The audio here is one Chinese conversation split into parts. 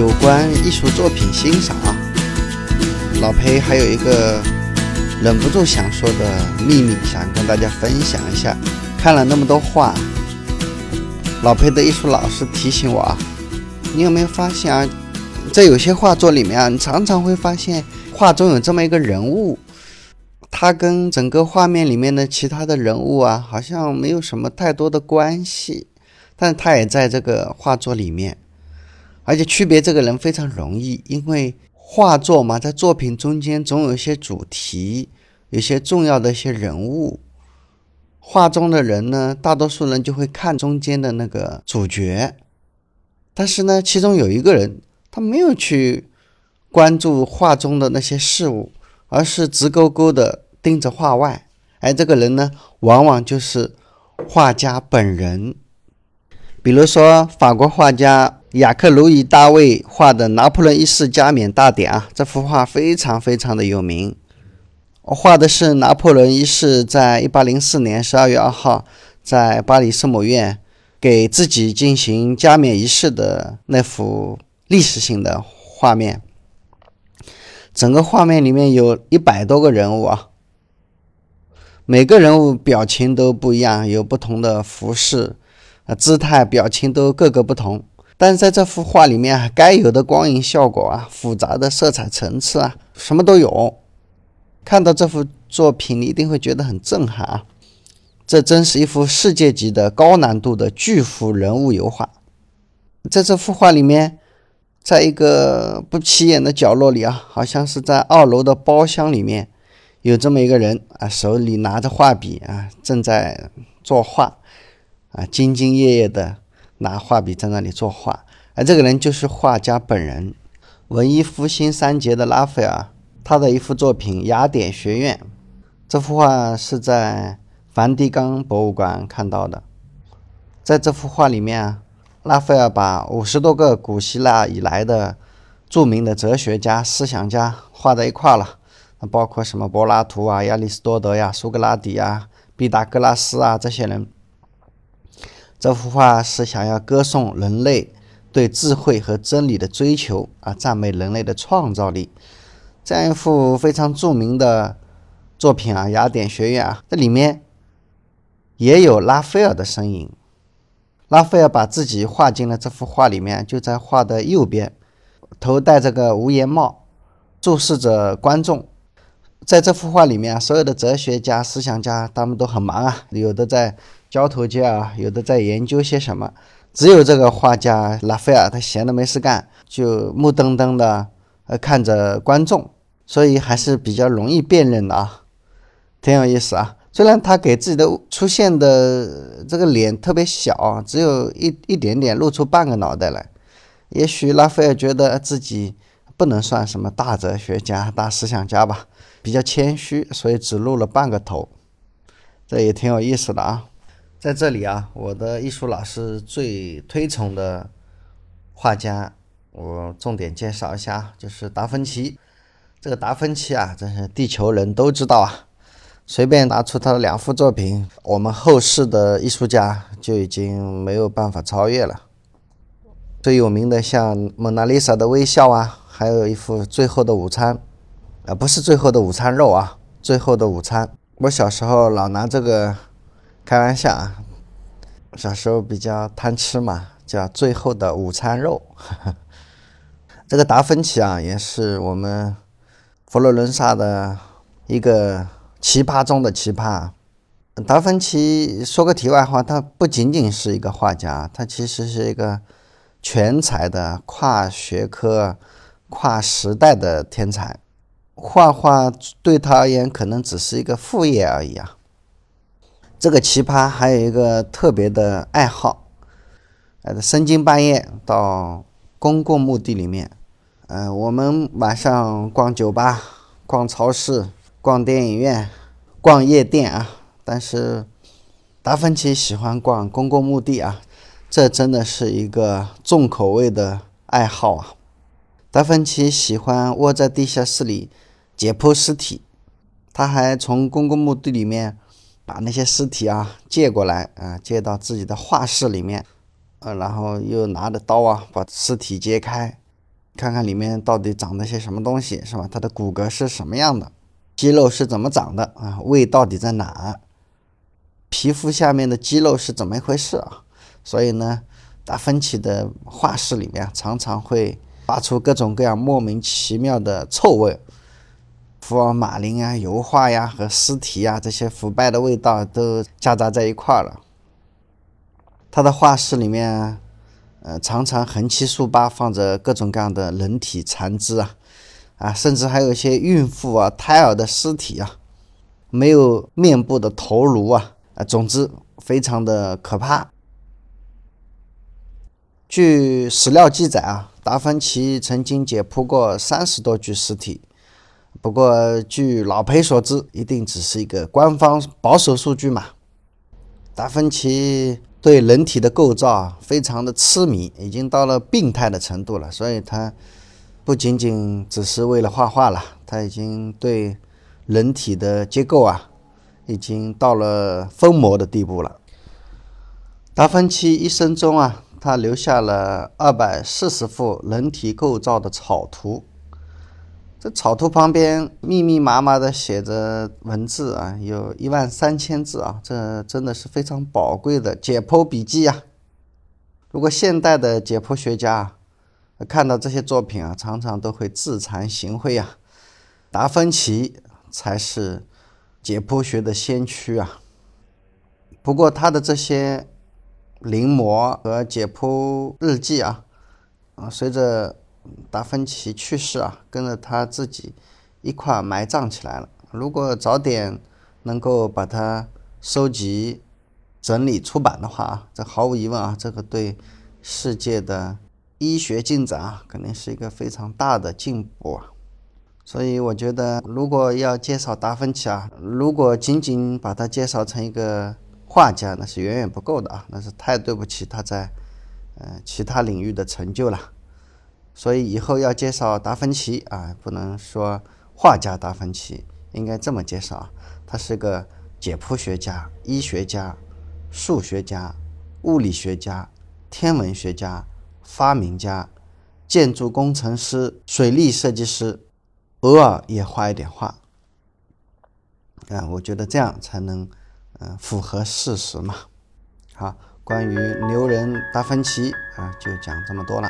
有关艺术作品欣赏啊，老裴还有一个忍不住想说的秘密，想跟大家分享一下。看了那么多画，老裴的艺术老师提醒我啊，你有没有发现啊，在有些画作里面啊，你常常会发现画中有这么一个人物，他跟整个画面里面的其他的人物啊，好像没有什么太多的关系，但他也在这个画作里面。而且区别这个人非常容易，因为画作嘛，在作品中间总有一些主题，有些重要的一些人物。画中的人呢，大多数人就会看中间的那个主角，但是呢，其中有一个人，他没有去关注画中的那些事物，而是直勾勾的盯着画外。而这个人呢，往往就是画家本人。比如说，法国画家。雅克·卢伊·大卫画的《拿破仑一世加冕大典》啊，这幅画非常非常的有名。我画的是拿破仑一世在1804年12月2号在巴黎圣母院给自己进行加冕仪式的那幅历史性的画面。整个画面里面有一百多个人物啊，每个人物表情都不一样，有不同的服饰、啊姿态、表情都各个不同。但是在这幅画里面啊，该有的光影效果啊，复杂的色彩层次啊，什么都有。看到这幅作品，你一定会觉得很震撼啊！这真是一幅世界级的高难度的巨幅人物油画。在这幅画里面，在一个不起眼的角落里啊，好像是在二楼的包厢里面，有这么一个人啊，手里拿着画笔啊，正在作画啊，兢兢业业的。拿画笔在那里作画，而这个人就是画家本人，文艺复兴三杰的拉斐尔。他的一幅作品《雅典学院》，这幅画是在梵蒂冈博物馆看到的。在这幅画里面，拉斐尔把五十多个古希腊以来的著名的哲学家、思想家画在一块了，包括什么柏拉图啊、亚里士多德呀、苏格拉底呀、毕达哥拉斯啊这些人。这幅画是想要歌颂人类对智慧和真理的追求啊，赞美人类的创造力。这样一幅非常著名的作品啊，《雅典学院》啊，这里面也有拉斐尔的身影。拉斐尔把自己画进了这幅画里面，就在画的右边，头戴着个无檐帽，注视着观众。在这幅画里面，所有的哲学家、思想家他们都很忙啊，有的在。交头接耳，有的在研究些什么，只有这个画家拉斐尔，他闲的没事干，就目瞪瞪的呃看着观众，所以还是比较容易辨认的啊，挺有意思啊。虽然他给自己的出现的这个脸特别小，只有一一点点露出半个脑袋来，也许拉斐尔觉得自己不能算什么大哲学家、大思想家吧，比较谦虚，所以只露了半个头，这也挺有意思的啊。在这里啊，我的艺术老师最推崇的画家，我重点介绍一下，就是达芬奇。这个达芬奇啊，真是地球人都知道啊。随便拿出他的两幅作品，我们后世的艺术家就已经没有办法超越了。最有名的像《蒙娜丽莎的微笑》啊，还有一幅《最后的午餐》，啊，不是《最后的午餐肉》啊，《最后的午餐》。我小时候老拿这个。开玩笑啊，小时候比较贪吃嘛，叫最后的午餐肉。这个达芬奇啊，也是我们佛罗伦萨的一个奇葩中的奇葩。达芬奇说个题外话，他不仅仅是一个画家，他其实是一个全才的跨学科、跨时代的天才。画画对他而言，可能只是一个副业而已啊。这个奇葩还有一个特别的爱好，呃，深更半夜到公共墓地里面，呃，我们晚上逛酒吧、逛超市、逛电影院、逛夜店啊，但是达芬奇喜欢逛公共墓地啊，这真的是一个重口味的爱好啊。达芬奇喜欢窝在地下室里解剖尸体，他还从公共墓地里面。把那些尸体啊借过来啊，借到自己的画室里面，呃，然后又拿着刀啊把尸体揭开，看看里面到底长了些什么东西，是吧？它的骨骼是什么样的？肌肉是怎么长的啊？胃到底在哪？皮肤下面的肌肉是怎么一回事啊？所以呢，达芬奇的画室里面常常会发出各种各样莫名其妙的臭味，福尔马林啊、油画呀和尸体呀这些腐败的味道都夹杂在一块儿了。他的画室里面，呃，常常横七竖八放着各种各样的人体残肢啊。啊，甚至还有一些孕妇啊、胎儿的尸体啊，没有面部的头颅啊，啊，总之非常的可怕。据史料记载啊，达芬奇曾经解剖过三十多具尸体，不过据老裴所知，一定只是一个官方保守数据嘛。达芬奇对人体的构造非常的痴迷，已经到了病态的程度了，所以他。不仅仅只是为了画画了，他已经对人体的结构啊，已经到了疯魔的地步了。达芬奇一生中啊，他留下了二百四十幅人体构造的草图，这草图旁边密密麻麻的写着文字啊，有一万三千字啊，这真的是非常宝贵的解剖笔记呀。如果现代的解剖学家啊，看到这些作品啊，常常都会自惭形秽啊。达芬奇才是解剖学的先驱啊。不过他的这些临摹和解剖日记啊，啊，随着达芬奇去世啊，跟着他自己一块埋葬起来了。如果早点能够把它收集、整理、出版的话啊，这毫无疑问啊，这个对世界的。医学进展啊，肯定是一个非常大的进步啊，所以我觉得，如果要介绍达芬奇啊，如果仅仅把他介绍成一个画家，那是远远不够的啊，那是太对不起他在呃其他领域的成就了。所以以后要介绍达芬奇啊，不能说画家达芬奇，应该这么介绍啊，他是个解剖学家、医学家、数学家、物理学家、天文学家。发明家、建筑工程师、水利设计师，偶尔也画一点画。啊，我觉得这样才能，嗯，符合事实嘛。好，关于牛人达芬奇啊，就讲这么多了。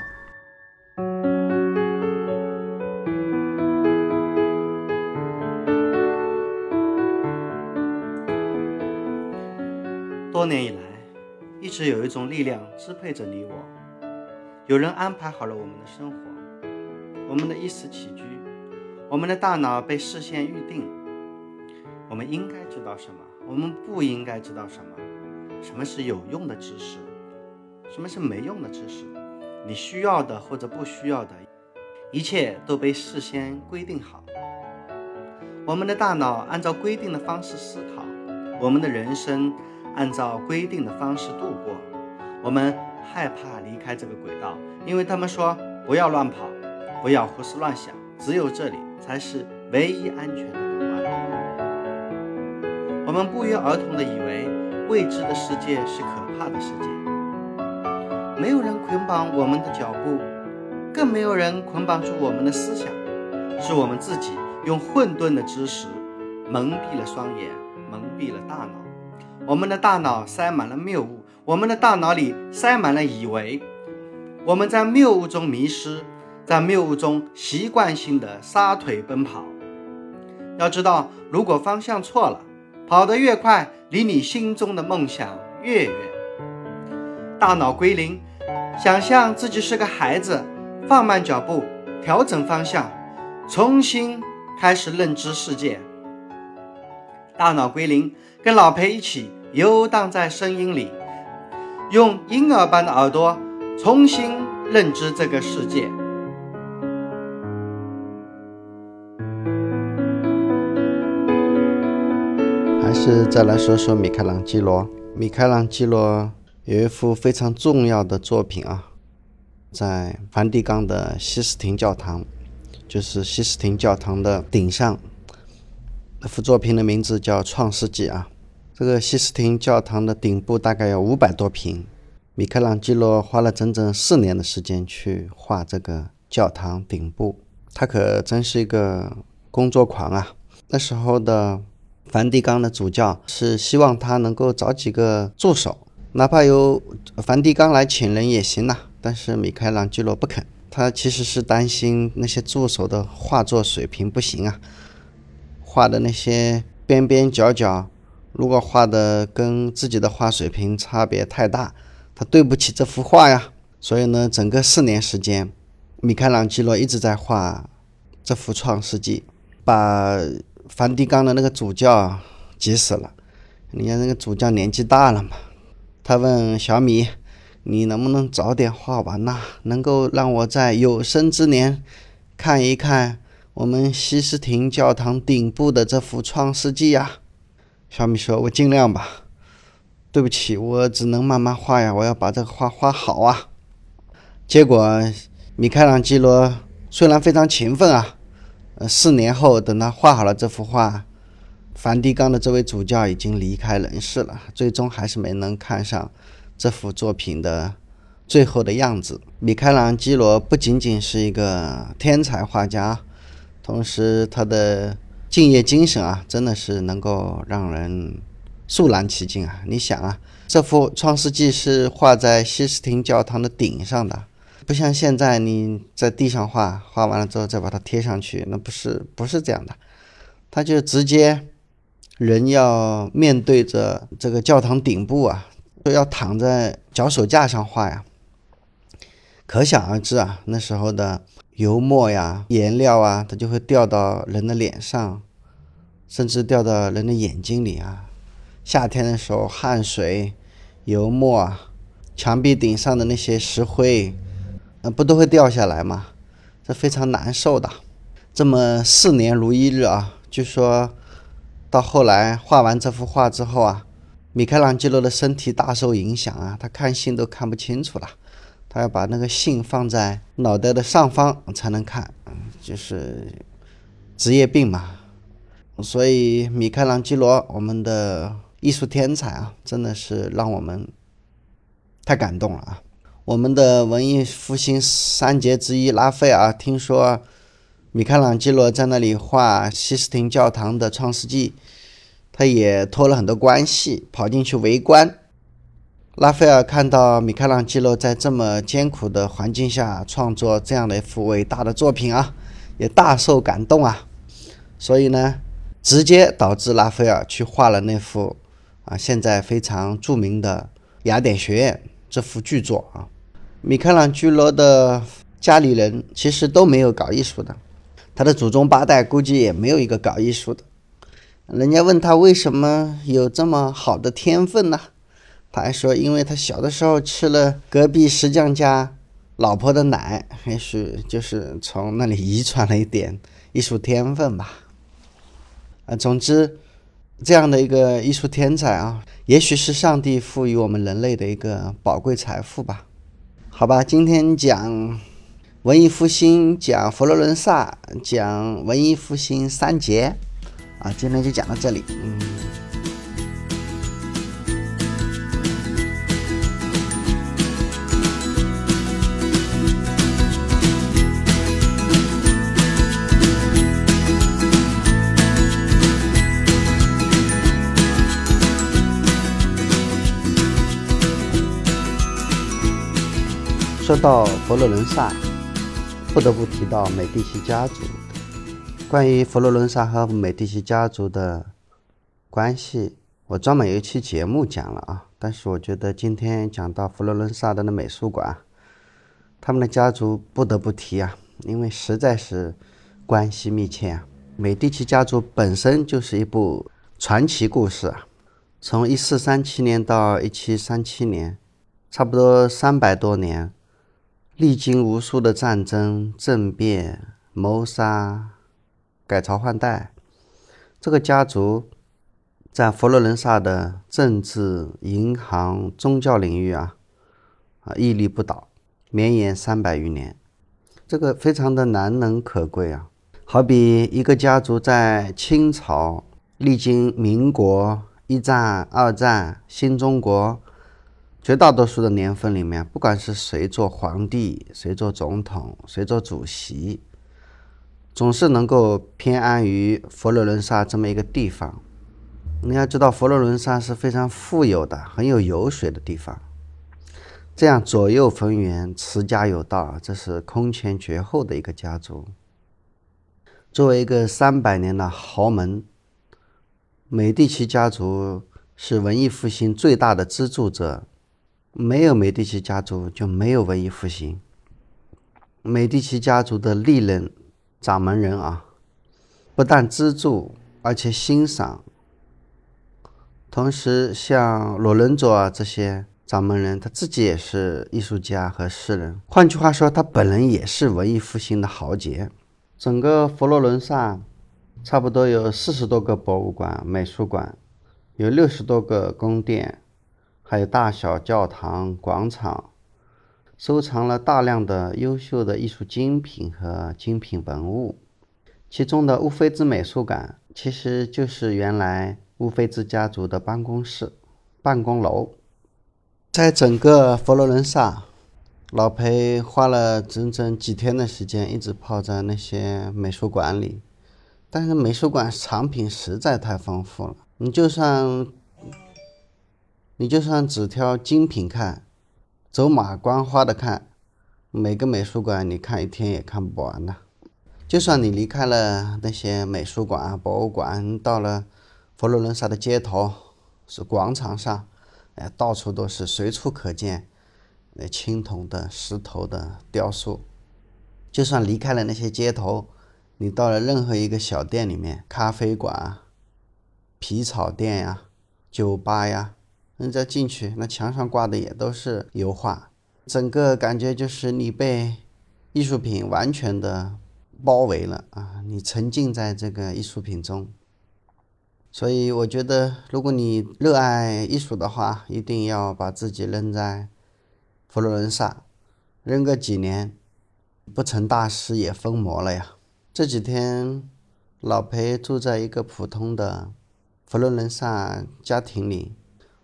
是有一种力量支配着你我。有人安排好了我们的生活，我们的衣食起居，我们的大脑被事先预定。我们应该知道什么？我们不应该知道什么？什么是有用的知识？什么是没用的知识？你需要的或者不需要的，一切都被事先规定好。我们的大脑按照规定的方式思考，我们的人生按照规定的方式度过。我们。害怕离开这个轨道，因为他们说不要乱跑，不要胡思乱想，只有这里才是唯一安全的港湾。我们不约而同地以为未知的世界是可怕的世界。没有人捆绑我们的脚步，更没有人捆绑住我们的思想，是我们自己用混沌的知识蒙蔽了双眼，蒙蔽了大脑。我们的大脑塞满了谬误。我们的大脑里塞满了以为，我们在谬误中迷失，在谬误中习惯性的撒腿奔跑。要知道，如果方向错了，跑得越快，离你心中的梦想越远。大脑归零，想象自己是个孩子，放慢脚步，调整方向，重新开始认知世界。大脑归零，跟老裴一起游荡在声音里。用婴儿般的耳朵重新认知这个世界。还是再来说说米开朗基罗。米开朗基罗有一幅非常重要的作品啊，在梵蒂冈的西斯廷教堂，就是西斯廷教堂的顶上。那幅作品的名字叫《创世纪》啊。这个西斯廷教堂的顶部大概有五百多平，米开朗基罗花了整整四年的时间去画这个教堂顶部。他可真是一个工作狂啊！那时候的梵蒂冈的主教是希望他能够找几个助手，哪怕由梵蒂冈来请人也行呐。但是米开朗基罗不肯，他其实是担心那些助手的画作水平不行啊，画的那些边边角角，如果画的跟自己的画水平差别太大，他对不起这幅画呀。所以呢，整个四年时间。米开朗基罗一直在画这幅《创世纪》，把梵蒂冈的那个主教急死了。你看那个主教年纪大了嘛，他问小米：“你能不能早点画完呐？能够让我在有生之年看一看我们西斯廷教堂顶部的这幅《创世纪》呀？”小米说：“我尽量吧。”对不起，我只能慢慢画呀，我要把这个画画好啊。结果。米开朗基罗虽然非常勤奋啊，呃，四年后等他画好了这幅画，梵蒂冈的这位主教已经离开人世了，最终还是没能看上这幅作品的最后的样子。米开朗基罗不仅仅是一个天才画家，同时他的敬业精神啊，真的是能够让人肃然起敬啊！你想啊，这幅《创世纪》是画在西斯廷教堂的顶上的。不像现在你在地上画画完了之后再把它贴上去，那不是不是这样的，他就直接人要面对着这个教堂顶部啊，都要躺在脚手架上画呀，可想而知啊，那时候的油墨呀、颜料啊，它就会掉到人的脸上，甚至掉到人的眼睛里啊。夏天的时候，汗水、油墨啊，墙壁顶上的那些石灰。那不都会掉下来吗？这非常难受的。这么四年如一日啊，据说到后来画完这幅画之后啊，米开朗基罗的身体大受影响啊，他看信都看不清楚了，他要把那个信放在脑袋的上方才能看，就是职业病嘛。所以米开朗基罗，我们的艺术天才啊，真的是让我们太感动了啊。我们的文艺复兴三杰之一拉斐尔听说米开朗基罗在那里画西斯廷教堂的创世纪，他也托了很多关系跑进去围观。拉斐尔看到米开朗基罗在这么艰苦的环境下创作这样的一幅伟大的作品啊，也大受感动啊，所以呢，直接导致拉斐尔去画了那幅啊现在非常著名的雅典学院这幅巨作啊。米开朗基罗的家里人其实都没有搞艺术的，他的祖宗八代估计也没有一个搞艺术的。人家问他为什么有这么好的天分呢？他还说，因为他小的时候吃了隔壁石匠家老婆的奶，也许就是从那里遗传了一点艺术天分吧。啊，总之，这样的一个艺术天才啊，也许是上帝赋予我们人类的一个宝贵财富吧。好吧，今天讲文艺复兴，讲佛罗伦萨，讲文艺复兴三杰，啊，今天就讲到这里，嗯。说到佛罗伦萨，不得不提到美第奇家族。关于佛罗伦萨和美第奇家族的关系，我专门有一期节目讲了啊。但是我觉得今天讲到佛罗伦萨的那美术馆，他们的家族不得不提啊，因为实在是关系密切啊。美第奇家族本身就是一部传奇故事啊，从一四三七年到一七三七年，差不多三百多年。历经无数的战争、政变、谋杀、改朝换代，这个家族在佛罗伦萨的政治、银行、宗教领域啊，啊屹立不倒，绵延三百余年，这个非常的难能可贵啊！好比一个家族在清朝历经民国、一战、二战、新中国，绝大多数的年份里面，不管是谁做皇帝、谁做总统、谁做主席，总是能够偏安于佛罗伦萨这么一个地方。你要知道，佛罗伦萨是非常富有的、很有油水的地方。这样左右逢源、持家有道，这是空前绝后的一个家族。作为一个三百年的豪门，美第奇家族是文艺复兴最大的资助者。没有美第奇家族，就没有文艺复兴。美第奇家族的历任掌门人啊，不但资助，而且欣赏。同时，像罗伦佐啊这些掌门人，他自己也是艺术家和诗人。换句话说，他本人也是文艺复兴的豪杰。整个佛罗伦萨差不多有四十多个博物馆、美术馆，有六十多个宫殿。还有大小教堂、广场，收藏了大量的优秀的艺术精品和精品文物。其中的乌菲兹美术馆其实就是原来乌菲兹家族的办公室、办公楼。在整个佛罗伦萨，老裴花了整整几天的时间，一直泡在那些美术馆里。但是美术馆藏品实在太丰富了，你就算。你就算只挑精品看，走马观花的看，每个美术馆你看一天也看不完呐。就算你离开了那些美术馆、博物馆，到了佛罗伦萨的街头，是广场上，哎，到处都是，随处可见那青铜的、石头的雕塑。就算离开了那些街头，你到了任何一个小店里面，咖啡馆、皮草店呀、酒吧呀。人家进去，那墙上挂的也都是油画，整个感觉就是你被艺术品完全的包围了啊！你沉浸在这个艺术品中，所以我觉得，如果你热爱艺术的话，一定要把自己扔在佛罗伦萨，扔个几年，不成大师也疯魔了呀！这几天，老裴住在一个普通的佛罗伦萨家庭里。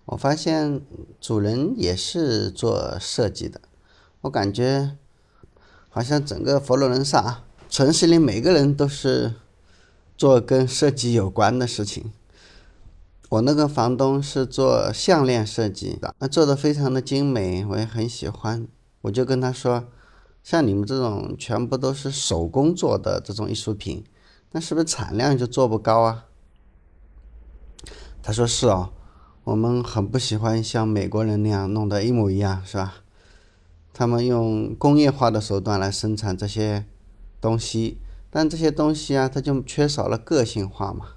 我发现主人也是做设计的，我感觉好像整个佛罗伦萨城市里每个人都是做跟设计有关的事情。我那个房东是做项链设计的，那做的非常的精美，我也很喜欢。我就跟他说，像你们这种全部都是手工做的这种艺术品，那是不是产量就做不高啊？他说是哦。我们很不喜欢像美国人那样弄得一模一样，是吧？他们用工业化的手段来生产这些东西，但这些东西啊，它就缺少了个性化嘛。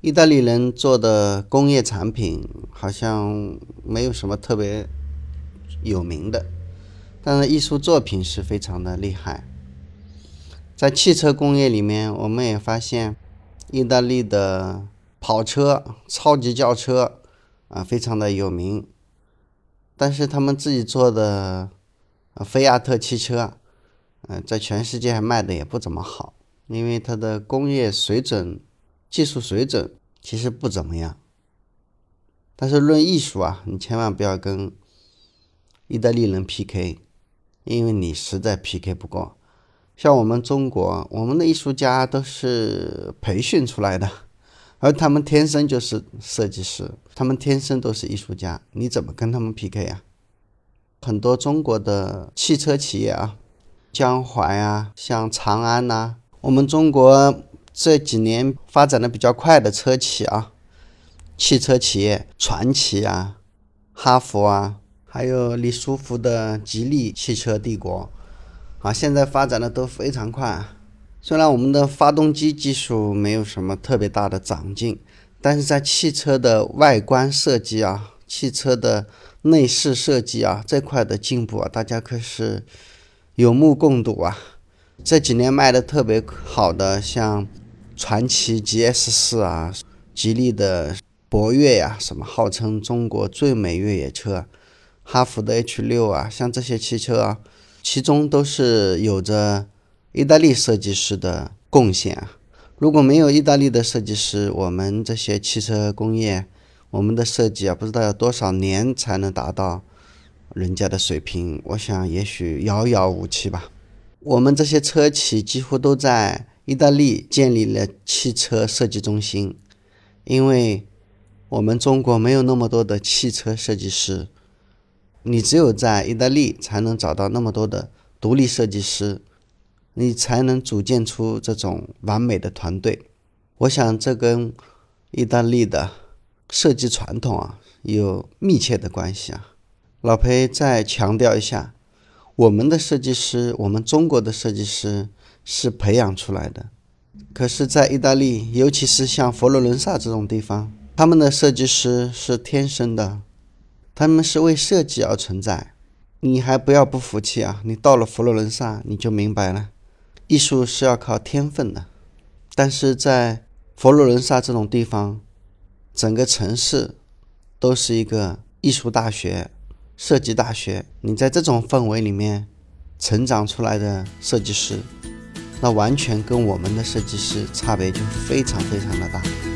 意大利人做的工业产品好像没有什么特别有名的，但是艺术作品是非常的厉害。在汽车工业里面，我们也发现意大利的跑车、超级轿车。啊，非常的有名，但是他们自己做的菲亚特汽车，嗯，在全世界还卖的也不怎么好，因为它的工业水准、技术水准其实不怎么样。但是论艺术啊，你千万不要跟意大利人 PK，因为你实在 PK 不过。像我们中国，我们的艺术家都是培训出来的。而他们天生就是设计师，他们天生都是艺术家，你怎么跟他们 PK 呀？很多中国的汽车企业啊，江淮啊，像长安呐，我们中国这几年发展的比较快的车企啊，汽车企业，传祺啊，哈弗啊，还有李书福的吉利汽车帝国，啊，现在发展的都非常快。虽然我们的发动机技术没有什么特别大的长进，但是在汽车的外观设计啊、汽车的内饰设计啊这块的进步啊，大家可是有目共睹啊。这几年卖的特别好的，像传祺 GS 四啊、吉利的博越呀，什么号称中国最美越野车，哈弗的 H 六啊，像这些汽车啊，其中都是有着。意大利设计师的贡献啊，如果没有意大利的设计师，我们这些汽车工业，我们的设计啊，不知道要多少年才能达到人家的水平，我想也许遥遥无期吧。我们这些车企几乎都在意大利建立了汽车设计中心，因为我们中国没有那么多的汽车设计师，你只有在意大利才能找到那么多的独立设计师，你才能组建出这种完美的团队。我想这跟意大利的设计传统啊有密切的关系啊。老裴再强调一下。我们的设计师，我们中国的设计师是培养出来的。可是，在意大利，尤其是像佛罗伦萨这种地方，他们的设计师是天生的，他们是为设计而存在。你还不要不服气啊！你到了佛罗伦萨，你就明白了，艺术是要靠天分的。但是在佛罗伦萨这种地方，整个城市都是一个艺术大学。设计大学，你在这种氛围里面成长出来的设计师，那完全跟我们的设计师差别就非常非常的大。